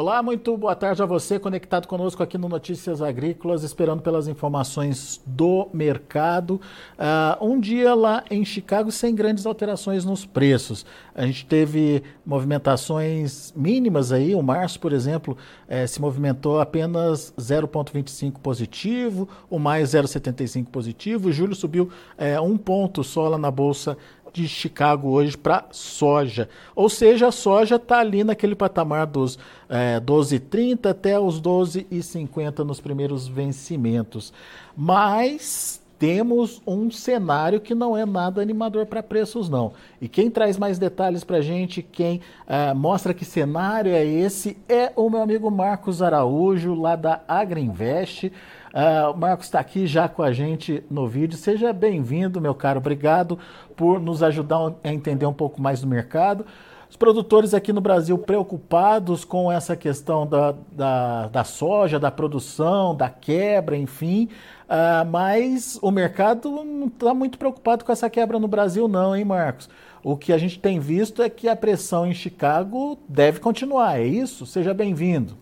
Olá, muito boa tarde a você conectado conosco aqui no Notícias Agrícolas, esperando pelas informações do mercado. Uh, um dia lá em Chicago sem grandes alterações nos preços. A gente teve movimentações mínimas aí. O março, por exemplo, eh, se movimentou apenas 0,25 positivo, o maio 0,75 positivo. O julho subiu eh, um ponto só lá na bolsa de Chicago hoje para soja. Ou seja, a soja está ali naquele patamar dos é, 12,30 até os 12,50 nos primeiros vencimentos. Mas temos um cenário que não é nada animador para preços, não. E quem traz mais detalhes para a gente, quem uh, mostra que cenário é esse, é o meu amigo Marcos Araújo, lá da Agriinvest. Uh, o Marcos está aqui já com a gente no vídeo. Seja bem-vindo, meu caro. Obrigado por nos ajudar a entender um pouco mais do mercado. Os produtores aqui no Brasil preocupados com essa questão da, da, da soja, da produção, da quebra, enfim. Uh, mas o mercado não está muito preocupado com essa quebra no Brasil, não, hein, Marcos? O que a gente tem visto é que a pressão em Chicago deve continuar, é isso? Seja bem-vindo.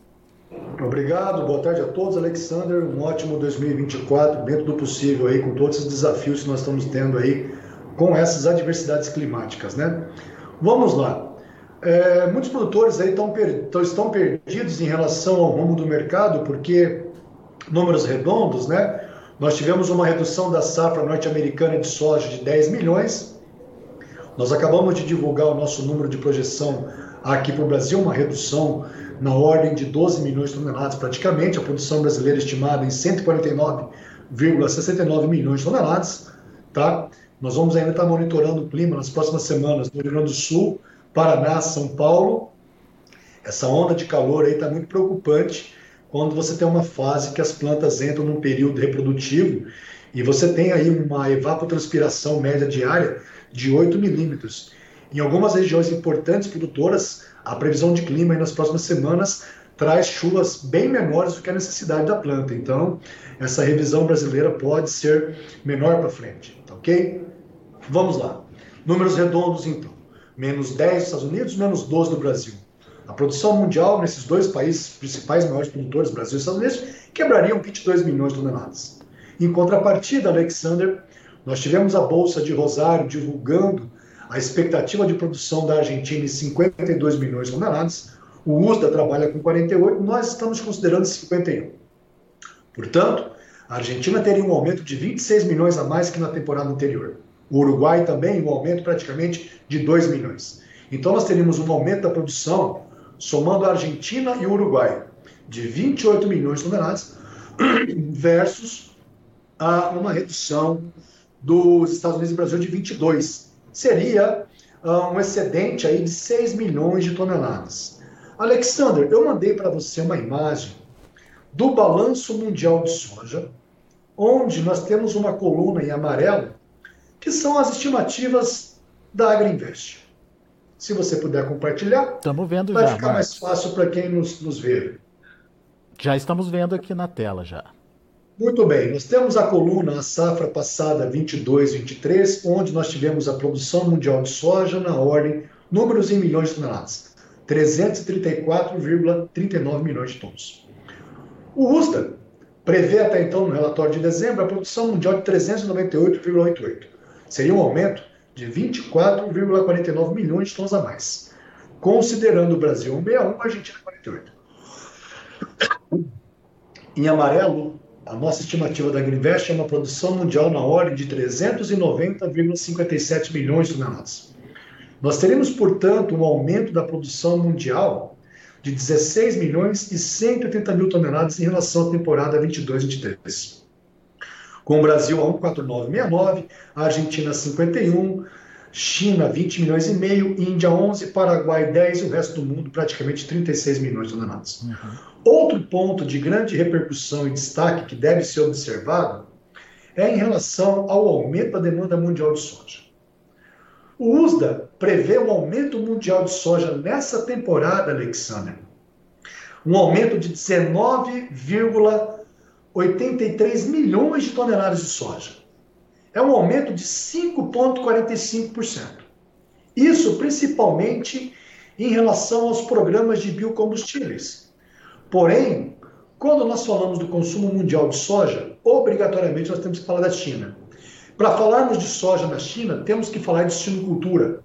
Obrigado, boa tarde a todos, Alexander. Um ótimo 2024, dentro do possível, aí, com todos os desafios que nós estamos tendo aí com essas adversidades climáticas, né? Vamos lá. É, muitos produtores aí tão per, estão perdidos em relação ao rumo do mercado, porque números redondos, né? Nós tivemos uma redução da safra norte-americana de soja de 10 milhões. Nós acabamos de divulgar o nosso número de projeção aqui para o Brasil, uma redução na ordem de 12 milhões de toneladas praticamente, a produção brasileira estimada em 149,69 milhões de toneladas. Tá? Nós vamos ainda estar monitorando o clima nas próximas semanas no Rio Grande do Sul, Paraná, São Paulo. Essa onda de calor aí está muito preocupante quando você tem uma fase que as plantas entram num período reprodutivo e você tem aí uma evapotranspiração média diária de 8 milímetros. Em algumas regiões importantes produtoras, a previsão de clima nas próximas semanas traz chuvas bem menores do que a necessidade da planta. Então, essa revisão brasileira pode ser menor para frente, tá ok? Vamos lá. Números redondos, então. Menos 10 nos Estados Unidos, menos 12 no Brasil. A produção mundial nesses dois países principais maiores produtores, Brasil e Estados Unidos, quebrariam 22 milhões de toneladas. Em contrapartida, Alexander, nós tivemos a Bolsa de Rosário divulgando a expectativa de produção da Argentina em 52 milhões de toneladas, o USDA trabalha com 48, nós estamos considerando 51. Portanto, a Argentina teria um aumento de 26 milhões a mais que na temporada anterior. O Uruguai também um aumento praticamente de 2 milhões. Então nós teríamos um aumento da produção somando a Argentina e o Uruguai, de 28 milhões de toneladas, versus a uma redução dos Estados Unidos e Brasil de 22. Seria uh, um excedente aí de 6 milhões de toneladas. Alexander, eu mandei para você uma imagem do balanço mundial de soja, onde nós temos uma coluna em amarelo, que são as estimativas da Agriinvest. Se você puder compartilhar, estamos vendo vai já, ficar mais fácil para quem nos, nos vê. Já estamos vendo aqui na tela já. Muito bem, nós temos a coluna a safra passada 22-23, onde nós tivemos a produção mundial de soja na ordem, números em milhões de toneladas, 334,39 milhões de tons. O USDA prevê até então, no relatório de dezembro, a produção mundial de 398,88. Seria um aumento de 24,49 milhões de tons a mais, considerando o Brasil 161, a Argentina 48. Em amarelo, a nossa estimativa da Agriinvest é uma produção mundial na ordem de 390,57 milhões de toneladas. Nós teremos, portanto, um aumento da produção mundial de 16 milhões e 180 mil toneladas em relação à temporada 22-23 com o Brasil a 1,4969, a Argentina 51, China 20 milhões e meio, Índia 11, Paraguai 10 e o resto do mundo praticamente 36 milhões de toneladas. Uhum. Outro ponto de grande repercussão e destaque que deve ser observado é em relação ao aumento da demanda mundial de soja. O USDA prevê um aumento mundial de soja nessa temporada, Alexander, um aumento de 19, 83 milhões de toneladas de soja. É um aumento de 5,45%. Isso principalmente em relação aos programas de biocombustíveis, Porém, quando nós falamos do consumo mundial de soja, obrigatoriamente nós temos que falar da China. Para falarmos de soja na China, temos que falar de sinocultura.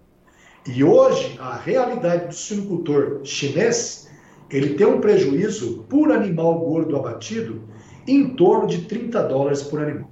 E hoje, a realidade do sinocultor chinês, ele tem um prejuízo por animal gordo abatido em torno de 30 dólares por animal.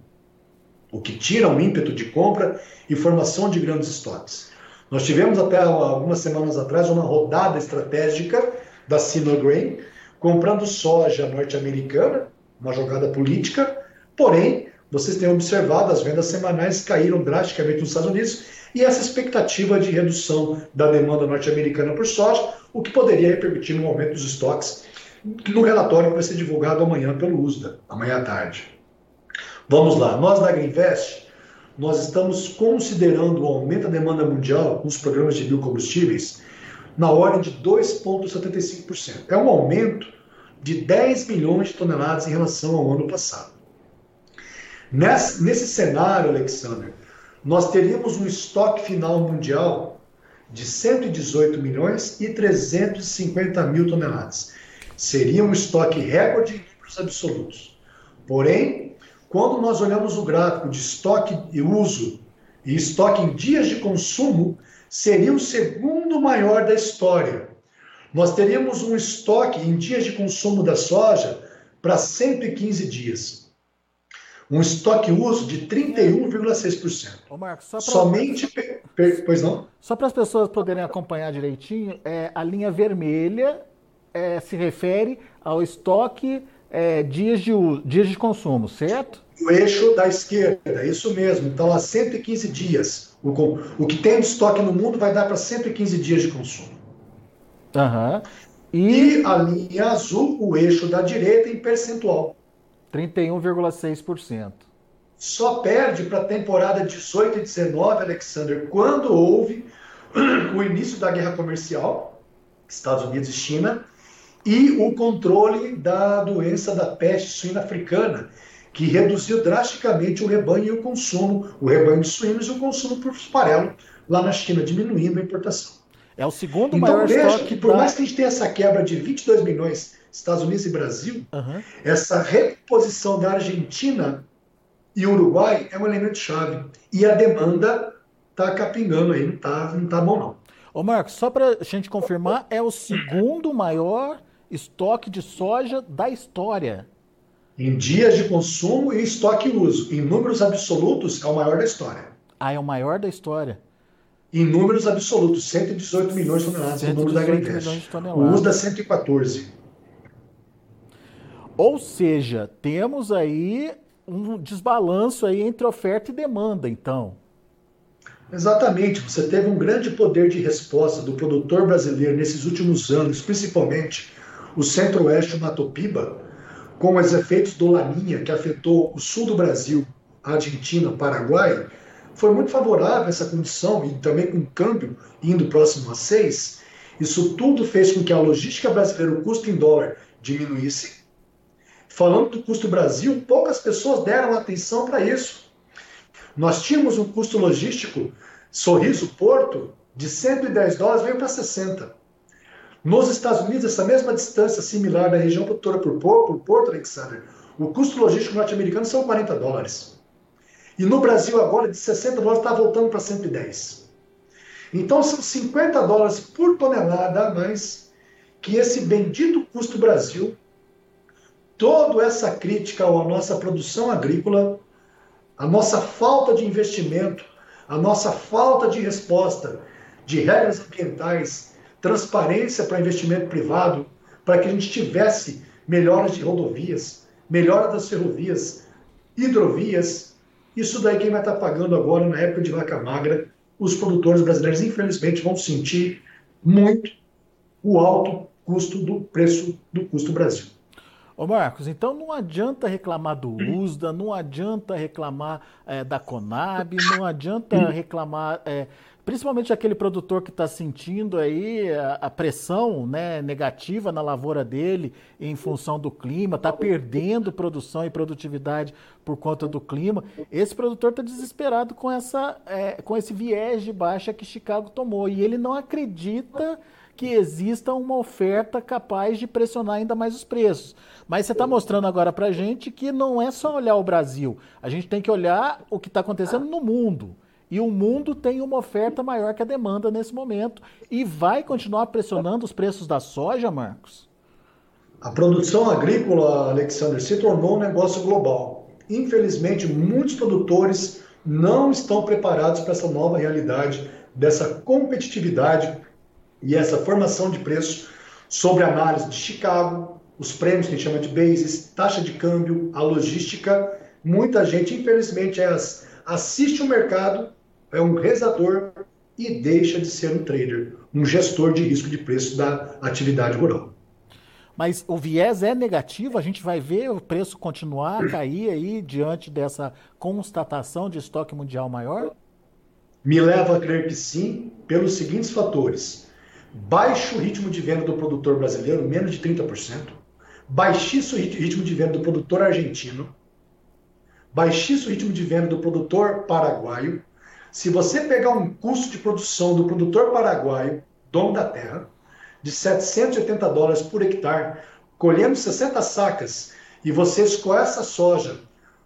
O que tira um ímpeto de compra e formação de grandes estoques. Nós tivemos até algumas semanas atrás uma rodada estratégica da Sinograin, comprando soja norte-americana, uma jogada política, porém, vocês têm observado, as vendas semanais caíram drasticamente nos Estados Unidos e essa expectativa de redução da demanda norte-americana por soja, o que poderia repercutir no aumento dos estoques, no relatório que vai ser divulgado amanhã pelo USDA, amanhã à tarde. Vamos lá, nós da Agriinvest, nós estamos considerando o aumento da demanda mundial nos programas de biocombustíveis na ordem de 2,75%. É um aumento de 10 milhões de toneladas em relação ao ano passado. Nesse, nesse cenário, Alexander, nós teríamos um estoque final mundial de 118 milhões e 350 mil toneladas. Seria um estoque recorde em números absolutos. Porém, quando nós olhamos o gráfico de estoque e uso e estoque em dias de consumo, seria o segundo maior da história. Nós teríamos um estoque em dias de consumo da soja para 115 dias. Um estoque uso de 31,6%. Ô Marcos, só pra... Somente. Per... Pois não? Só para as pessoas poderem acompanhar direitinho, é, a linha vermelha é, se refere ao estoque é, dias, de, dias de consumo, certo? O eixo da esquerda, isso mesmo. Então, há 115 dias. O, o que tem de estoque no mundo vai dar para 115 dias de consumo. Uhum. E... e a linha azul, o eixo da direita, em percentual. 31,6%. Só perde para a temporada 18 e 19, Alexander, quando houve o início da guerra comercial, Estados Unidos e China, e o controle da doença da peste suína africana, que reduziu drasticamente o rebanho e o consumo, o rebanho de suínos e o consumo por farelo lá na China, diminuindo a importação. É o segundo então, maior veja que por da... mais que a gente tenha essa quebra de 22 milhões Estados Unidos e Brasil, uhum. essa reposição da Argentina e Uruguai é um elemento chave. E a demanda está capingando aí, não está não tá bom não. Ô Marcos, só para a gente confirmar, é o segundo maior estoque de soja da história. Em dias de consumo e estoque e uso. Em números absolutos, é o maior da história. Ah, é o maior da história. Em números absolutos, 118 milhões de toneladas, o número da Agriinvest. O uso dá 114. Ou seja, temos aí um desbalanço aí entre oferta e demanda, então. Exatamente, você teve um grande poder de resposta do produtor brasileiro nesses últimos anos, principalmente o centro-oeste o Mato Piba, com os efeitos do Laninha, que afetou o sul do Brasil, Argentina, Paraguai, foi muito favorável essa condição e também com o câmbio indo próximo a 6. Isso tudo fez com que a logística brasileira, o custo em dólar, diminuísse. Falando do custo Brasil, poucas pessoas deram atenção para isso. Nós tínhamos um custo logístico, Sorriso Porto, de 110 dólares, veio para 60. Nos Estados Unidos, essa mesma distância similar da região produtora por, por Porto Alexander, o custo logístico norte-americano são 40 dólares. E no Brasil agora, de 60 dólares, está voltando para 110. Então são 50 dólares por tonelada a mais que esse bendito custo Brasil, toda essa crítica à nossa produção agrícola, a nossa falta de investimento, a nossa falta de resposta de regras ambientais, transparência para investimento privado, para que a gente tivesse melhoras de rodovias, melhora das ferrovias, hidrovias. Isso daí quem vai estar pagando agora na época de vaca magra, os produtores brasileiros, infelizmente, vão sentir muito o alto custo do preço do custo Brasil. Ô Marcos, então não adianta reclamar do USDA, não adianta reclamar é, da Conab, não adianta reclamar é, principalmente aquele produtor que está sentindo aí a, a, pressão né, negativa na lavoura dele em função do clima, está perdendo produção e produtividade por conta do clima. Esse produtor está desesperado com, essa, é, com esse viés de baixa que Chicago tomou e ele não acredita que exista uma oferta capaz de pressionar ainda mais os preços. Mas você está mostrando agora para a gente que não é só olhar o Brasil, a gente tem que olhar o que está acontecendo no mundo. E o mundo tem uma oferta maior que a demanda nesse momento e vai continuar pressionando os preços da soja, Marcos? A produção agrícola, Alexander, se tornou um negócio global. Infelizmente, muitos produtores não estão preparados para essa nova realidade, dessa competitividade e essa formação de preço sobre análise de Chicago, os prêmios que a gente chama de bases, taxa de câmbio, a logística. Muita gente, infelizmente, é assiste o mercado é um rezador e deixa de ser um trader, um gestor de risco de preço da atividade rural. Mas o viés é negativo, a gente vai ver o preço continuar a cair aí diante dessa constatação de estoque mundial maior? Me leva a crer que sim, pelos seguintes fatores. Baixo ritmo de venda do produtor brasileiro, menos de 30%. Baixíssimo ritmo de venda do produtor argentino. Baixíssimo ritmo de venda do produtor paraguaio se você pegar um custo de produção do produtor paraguaio, dono da terra, de 780 dólares por hectare, colhendo 60 sacas, e você escoar essa soja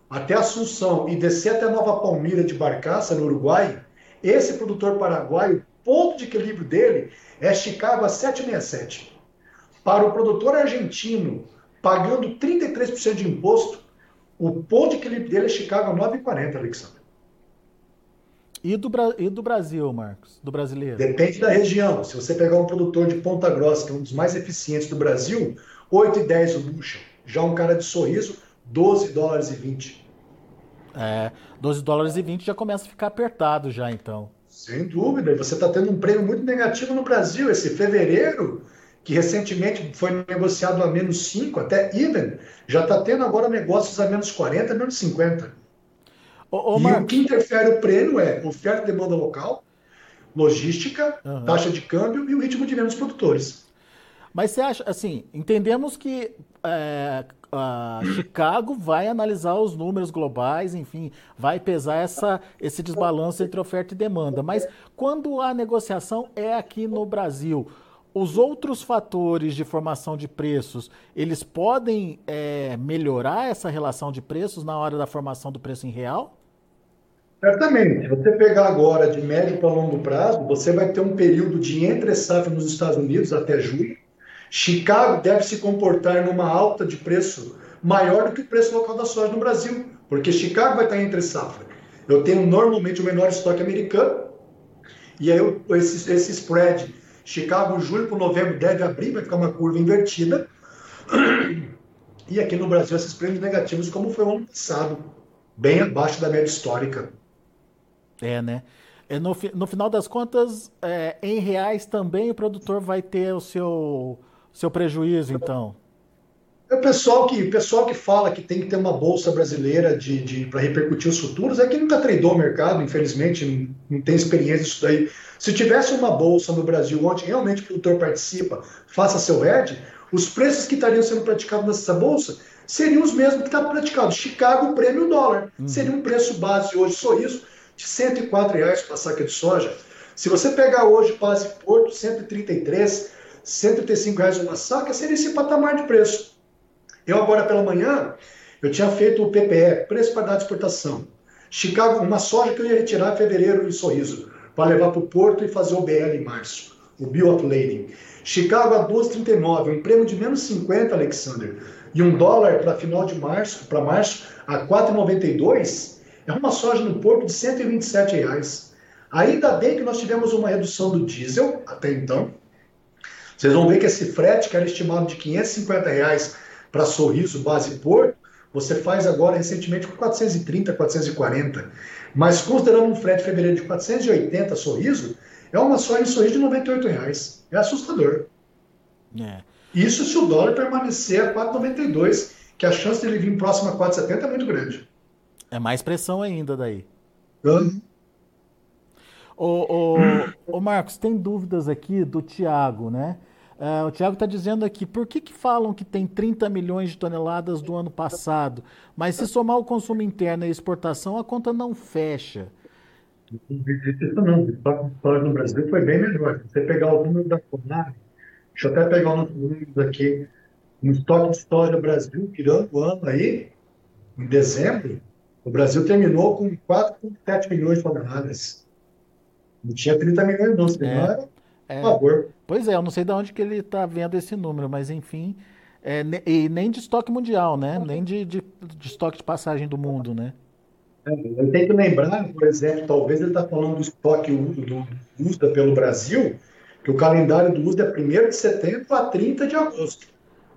até Assunção e descer até Nova Palmira de Barcaça, no Uruguai, esse produtor paraguaio, ponto de equilíbrio dele é Chicago a 767. Para o produtor argentino, pagando 33% de imposto, o ponto de equilíbrio dele é Chicago a 9,40, Alexandre. E do, e do Brasil, Marcos? Do brasileiro? Depende da região. Se você pegar um produtor de Ponta Grossa, que é um dos mais eficientes do Brasil, 8,10 o bushel. Já um cara de sorriso, 12 dólares e 20. É, 12 dólares e 20 já começa a ficar apertado já, então. Sem dúvida. Você está tendo um prêmio muito negativo no Brasil. Esse fevereiro, que recentemente foi negociado a menos 5, até even, já está tendo agora negócios a menos 40, menos 50. Ô, ô, e o que interfere o prêmio é oferta e demanda local, logística, uhum. taxa de câmbio e o ritmo de venda dos produtores. Mas você acha, assim, entendemos que é, Chicago vai analisar os números globais, enfim, vai pesar essa, esse desbalanço entre oferta e demanda. Mas quando a negociação é aqui no Brasil, os outros fatores de formação de preços, eles podem é, melhorar essa relação de preços na hora da formação do preço em real? Certamente. Se você pegar agora de médio para longo prazo, você vai ter um período de entre safra nos Estados Unidos até julho. Chicago deve se comportar numa alta de preço maior do que o preço local da soja no Brasil, porque Chicago vai estar entre safra. Eu tenho normalmente o menor estoque americano, e aí eu, esse, esse spread, Chicago, julho para novembro, deve abrir, vai ficar uma curva invertida. E aqui no Brasil, esses prêmios negativos, como foi o ano passado, bem abaixo da média histórica. É, né? É, no, no final das contas, é, em reais também o produtor vai ter o seu, seu prejuízo, então. É o pessoal que, pessoal que fala que tem que ter uma bolsa brasileira de, de para repercutir os futuros é que nunca treinou o mercado, infelizmente, não, não tem experiência disso daí. Se tivesse uma bolsa no Brasil onde realmente o produtor participa, faça seu hedge, os preços que estariam sendo praticados nessa bolsa seriam os mesmos que está praticado. Chicago, prêmio dólar. Uhum. Seria um preço base hoje, sorriso, de 104 reais para saca de soja. Se você pegar hoje base Porto, 133, 135 reais uma saca, seria esse patamar de preço. Eu agora pela manhã, eu tinha feito o PPE, preço para dar de exportação. Chicago, uma soja que eu ia retirar em fevereiro em Sorriso, para levar para o Porto e fazer o BL em março, o Bill of Lading. Chicago a 12,39, um prêmio de menos 50, Alexander. E um dólar para final de março, para março, a 4,92 é uma soja no porto de 127 reais. Ainda bem que nós tivemos uma redução do diesel até então. Vocês vão ver que esse frete, que era estimado de 550 reais para Sorriso, base Porto, você faz agora recentemente com 430, 440. Mas considerando um frete fevereiro de 480 Sorriso, é uma soja em Sorriso de 98 reais. É assustador. É. Isso se o dólar permanecer a 4,92, que a chance dele vir próximo a 4,70 é muito grande. É mais pressão ainda daí. Ô, ô, Marcos, tem dúvidas aqui do Tiago, né? Uh, o Tiago está dizendo aqui, por que, que falam que tem 30 milhões de toneladas do ano passado, mas se somar o consumo interno e a exportação, a conta não fecha? Isso não, o no Brasil foi bem melhor. Se você pegar o número da Conab, Deixa eu até pegar um números aqui. No estoque de soja Brasil, tirando o ano aí, em dezembro, o Brasil terminou com 4,7 milhões de toneladas. Não tinha 30 milhões, não, senão é, era é, favor. Pois é, eu não sei de onde que ele está vendo esse número, mas enfim. É, e nem de estoque mundial, né? Nem de, de, de estoque de passagem do mundo, né? É, eu tenho que lembrar, por exemplo, talvez ele está falando do estoque do USDA pelo Brasil, que o calendário do USDA é 1 de setembro a 30 de agosto.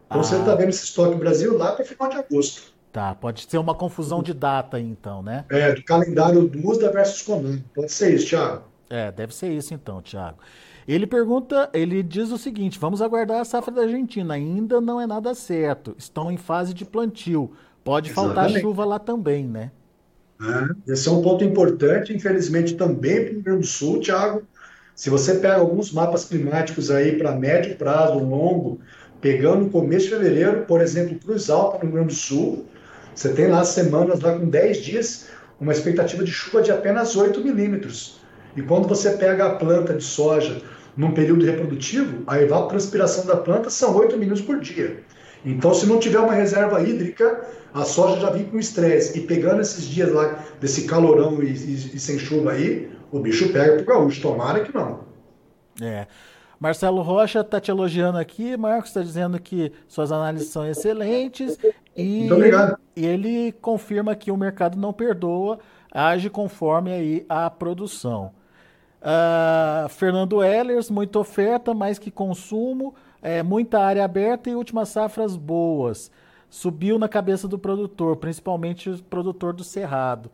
Então ah. você está vendo esse estoque Brasil lá para final de agosto. Tá, pode ser uma confusão de data então, né? É, do calendário do USDA versus Conan. Pode ser isso, Thiago. É, deve ser isso então, Thiago. Ele pergunta, ele diz o seguinte: vamos aguardar a safra da Argentina. Ainda não é nada certo. Estão em fase de plantio. Pode Exatamente. faltar chuva lá também, né? É, esse é um ponto importante, infelizmente, também para o Rio Grande do Sul, Thiago. Se você pega alguns mapas climáticos aí para médio prazo, longo, pegando o começo de fevereiro, por exemplo, Cruz Alta, no Rio Grande do Sul, você tem lá semanas lá com 10 dias, uma expectativa de chuva de apenas 8 milímetros. E quando você pega a planta de soja num período reprodutivo, a evapotranspiração da planta são 8 minutos por dia. Então, se não tiver uma reserva hídrica, a soja já vem com estresse. E pegando esses dias lá, desse calorão e, e, e sem chuva aí, o bicho pega pro gaúcho. Tomara que não. É. Marcelo Rocha está te elogiando aqui, Marcos está dizendo que suas análises são excelentes e, Muito obrigado. e ele confirma que o mercado não perdoa, age conforme aí a produção. Uh, Fernando Ehlers, muita oferta, mais que consumo, é, muita área aberta e últimas safras boas. Subiu na cabeça do produtor, principalmente o produtor do Cerrado.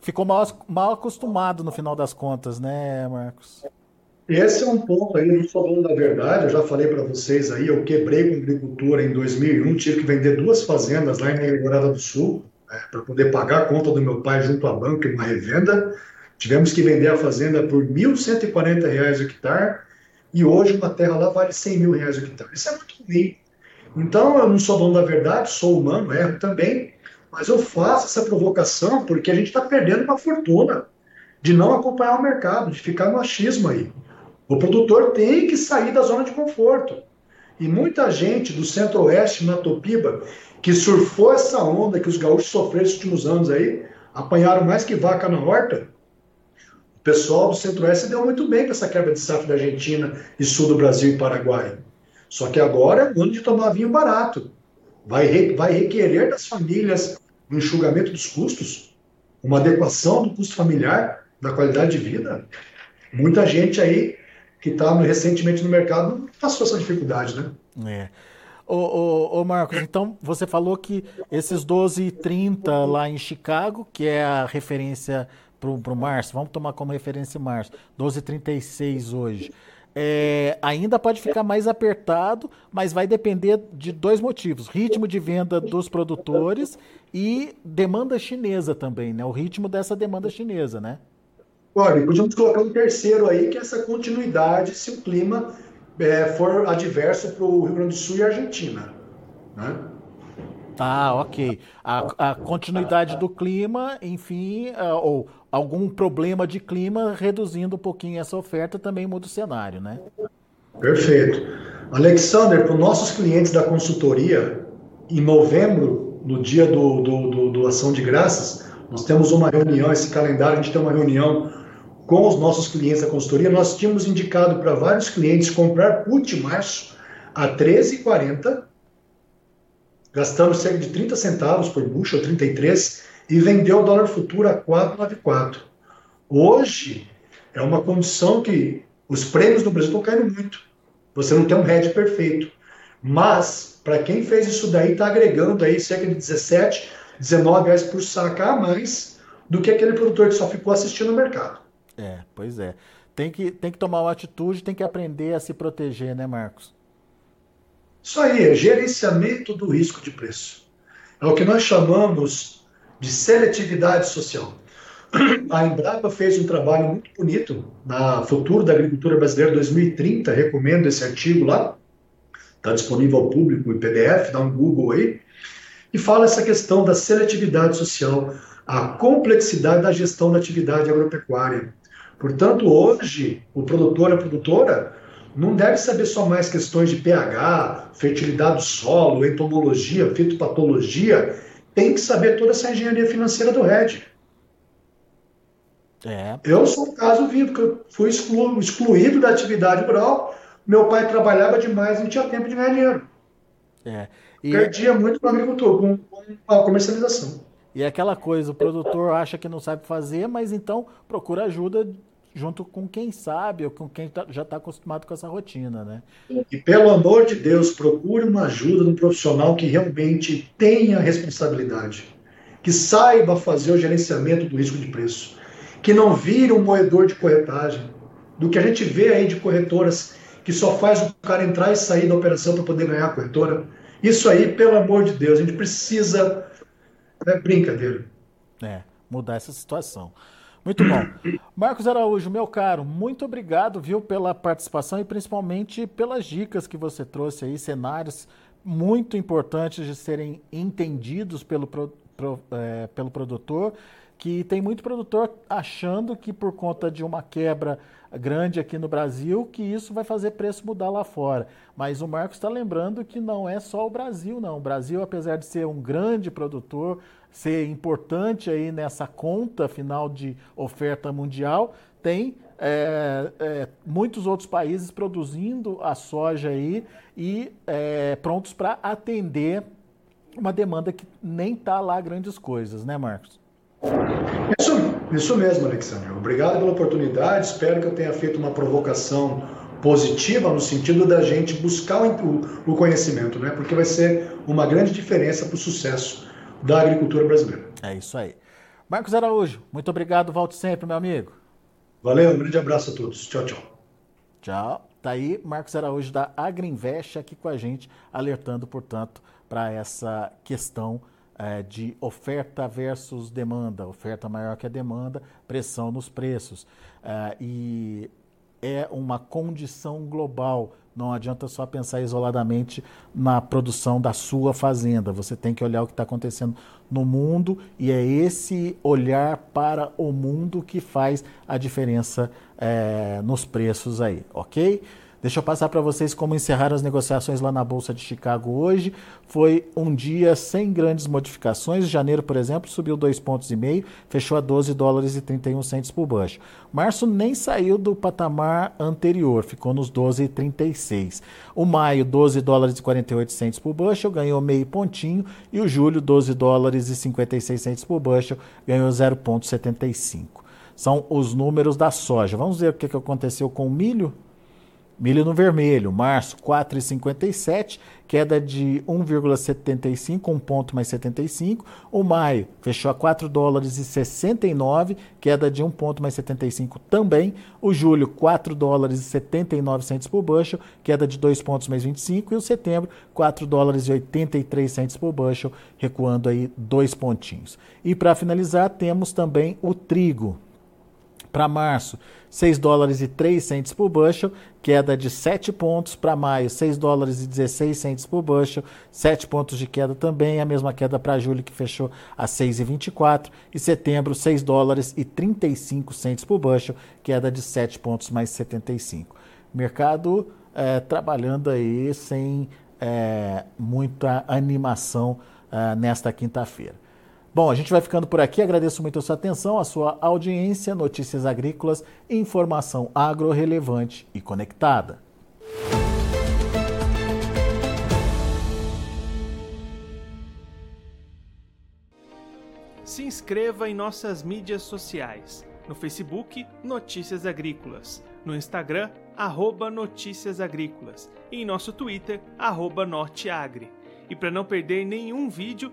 Ficou mal, mal acostumado no final das contas, né, Marcos? Esse é um ponto aí, não dono da verdade, eu já falei para vocês aí, eu quebrei com agricultura em 2001, tive que vender duas fazendas lá em Eldorado do Sul, né, para poder pagar a conta do meu pai junto à banca em uma revenda. Tivemos que vender a fazenda por R$ 1.140 o hectare e hoje uma terra lá vale 100 mil reais o hectare. Isso é muito ruim. Então, eu não sou dono da verdade, sou humano, erro também, mas eu faço essa provocação porque a gente está perdendo uma fortuna de não acompanhar o mercado, de ficar no achismo aí. O produtor tem que sair da zona de conforto. E muita gente do centro-oeste, na Topiba, que surfou essa onda que os gaúchos sofreram nos últimos anos aí, apanharam mais que vaca na horta, o pessoal do Centro-Oeste deu muito bem com essa quebra de safra da Argentina e sul do Brasil e Paraguai. Só que agora é o ano de tomar vinho barato. Vai, vai requerer das famílias um enxugamento dos custos, uma adequação do custo familiar, da qualidade de vida. Muita gente aí que está recentemente no mercado passou essa dificuldade, né? É. Ô, ô, ô, Marcos, então você falou que esses 12,30 lá em Chicago, que é a referência para março, vamos tomar como referência março, 12,36 hoje. É, ainda pode ficar mais apertado, mas vai depender de dois motivos: ritmo de venda dos produtores e demanda chinesa também, né? O ritmo dessa demanda chinesa, né? Olha, podemos colocar um terceiro aí, que é essa continuidade se o clima é, for adverso para o Rio Grande do Sul e Argentina. Né? Ah, ok. A, a continuidade do clima, enfim, ou algum problema de clima reduzindo um pouquinho essa oferta também muda o cenário, né? Perfeito. Alexander, para os nossos clientes da consultoria, em novembro, no dia do, do, do, do Ação de Graças, nós temos uma reunião, esse calendário, a gente tem uma reunião com os nossos clientes da consultoria. Nós tínhamos indicado para vários clientes comprar put março a 13,40 gastando cerca de 30 centavos por bushel, 33, e vendeu o dólar futuro a 4,94. Hoje é uma condição que os prêmios no Brasil estão caindo muito. Você não tem um hedge perfeito. Mas, para quem fez isso daí, está agregando aí cerca de 17, 19 reais por saca a mais do que aquele produtor que só ficou assistindo o mercado. É, pois é. Tem que, tem que tomar uma atitude, tem que aprender a se proteger, né, Marcos? Isso aí é gerenciamento do risco de preço. É o que nós chamamos de seletividade social. A Embrapa fez um trabalho muito bonito na Futuro da Agricultura Brasileira 2030, recomendo esse artigo lá, está disponível ao público em PDF, dá um Google aí, e fala essa questão da seletividade social, a complexidade da gestão da atividade agropecuária. Portanto, hoje, o produtor, a produtora, não deve saber só mais questões de pH, fertilidade do solo, entomologia, fitopatologia, tem que saber toda essa engenharia financeira do RED. É. Eu sou um caso vivo, que eu fui exclu excluído da atividade rural. Meu pai trabalhava demais e não tinha tempo de ganhar dinheiro. É. E... Perdia muito com agricultor, com, com a comercialização. E é aquela coisa, o produtor acha que não sabe fazer, mas então procura ajuda junto com quem sabe ou com quem tá, já está acostumado com essa rotina, né? E pelo amor de Deus, procure uma ajuda de um profissional que realmente tenha responsabilidade, que saiba fazer o gerenciamento do risco de preço, que não vire um moedor de corretagem, do que a gente vê aí de corretoras que só faz o cara entrar e sair da operação para poder ganhar a corretora. Isso aí, pelo amor de Deus, a gente precisa. É brincadeira. É, mudar essa situação. Muito bom. Marcos Araújo, meu caro, muito obrigado, viu, pela participação e principalmente pelas dicas que você trouxe aí, cenários muito importantes de serem entendidos pelo, pro, pro, é, pelo produtor, que tem muito produtor achando que por conta de uma quebra grande aqui no Brasil, que isso vai fazer preço mudar lá fora. Mas o Marcos está lembrando que não é só o Brasil, não. O Brasil, apesar de ser um grande produtor, ser importante aí nessa conta final de oferta mundial, tem é, é, muitos outros países produzindo a soja aí e é, prontos para atender uma demanda que nem está lá grandes coisas, né, Marcos? Isso, isso mesmo, Alexandre. Obrigado pela oportunidade. Espero que eu tenha feito uma provocação positiva no sentido da gente buscar o, o conhecimento, né? Porque vai ser uma grande diferença para o sucesso da agricultura brasileira. É isso aí. Marcos Araújo, muito obrigado, volte sempre, meu amigo. Valeu, um grande abraço a todos. Tchau, tchau. Tchau. Tá aí Marcos Araújo da Agriinvest aqui com a gente, alertando, portanto, para essa questão é, de oferta versus demanda, oferta maior que a demanda, pressão nos preços. É, e é uma condição global não adianta só pensar isoladamente na produção da sua fazenda. Você tem que olhar o que está acontecendo no mundo e é esse olhar para o mundo que faz a diferença é, nos preços aí, ok? Deixa eu passar para vocês como encerraram as negociações lá na Bolsa de Chicago hoje. Foi um dia sem grandes modificações. Janeiro, por exemplo, subiu dois pontos e meio, fechou a 12 dólares e 31 centos por baixo. Março nem saiu do patamar anterior, ficou nos 12,36. O maio, 12 dólares e 48 centos por bushel, ganhou meio pontinho. E o julho, 12 dólares e 56 centos por bushel, ganhou 0,75. São os números da soja. Vamos ver o que aconteceu com o milho? Milho no vermelho, março 4,57, queda de 1,75, um ponto mais 75. O maio fechou a 4 dólares e 69, queda de 1 ponto mais 75 também. O julho 4 dólares e 79 centos por bushel, queda de 2 pontos mais 25. E o setembro 4 dólares e 83 centos por bushel, recuando aí dois pontinhos. E para finalizar temos também o trigo. Para março, 6 dólares e 3 centes por bushel, queda de 7 pontos. Para maio, 6 dólares e 16 centes por bushel, 7 pontos de queda também. A mesma queda para julho, que fechou a 6,24. E setembro, 6 dólares e 35 centes por bushel, queda de 7 pontos mais 75. Mercado é, trabalhando aí sem é, muita animação é, nesta quinta-feira. Bom, a gente vai ficando por aqui. Agradeço muito a sua atenção, a sua audiência, notícias agrícolas, informação agro relevante e conectada. Se inscreva em nossas mídias sociais. No Facebook, Notícias Agrícolas. No Instagram, arroba Notícias Agrícolas. E em nosso Twitter, arroba Norteagri. E para não perder nenhum vídeo,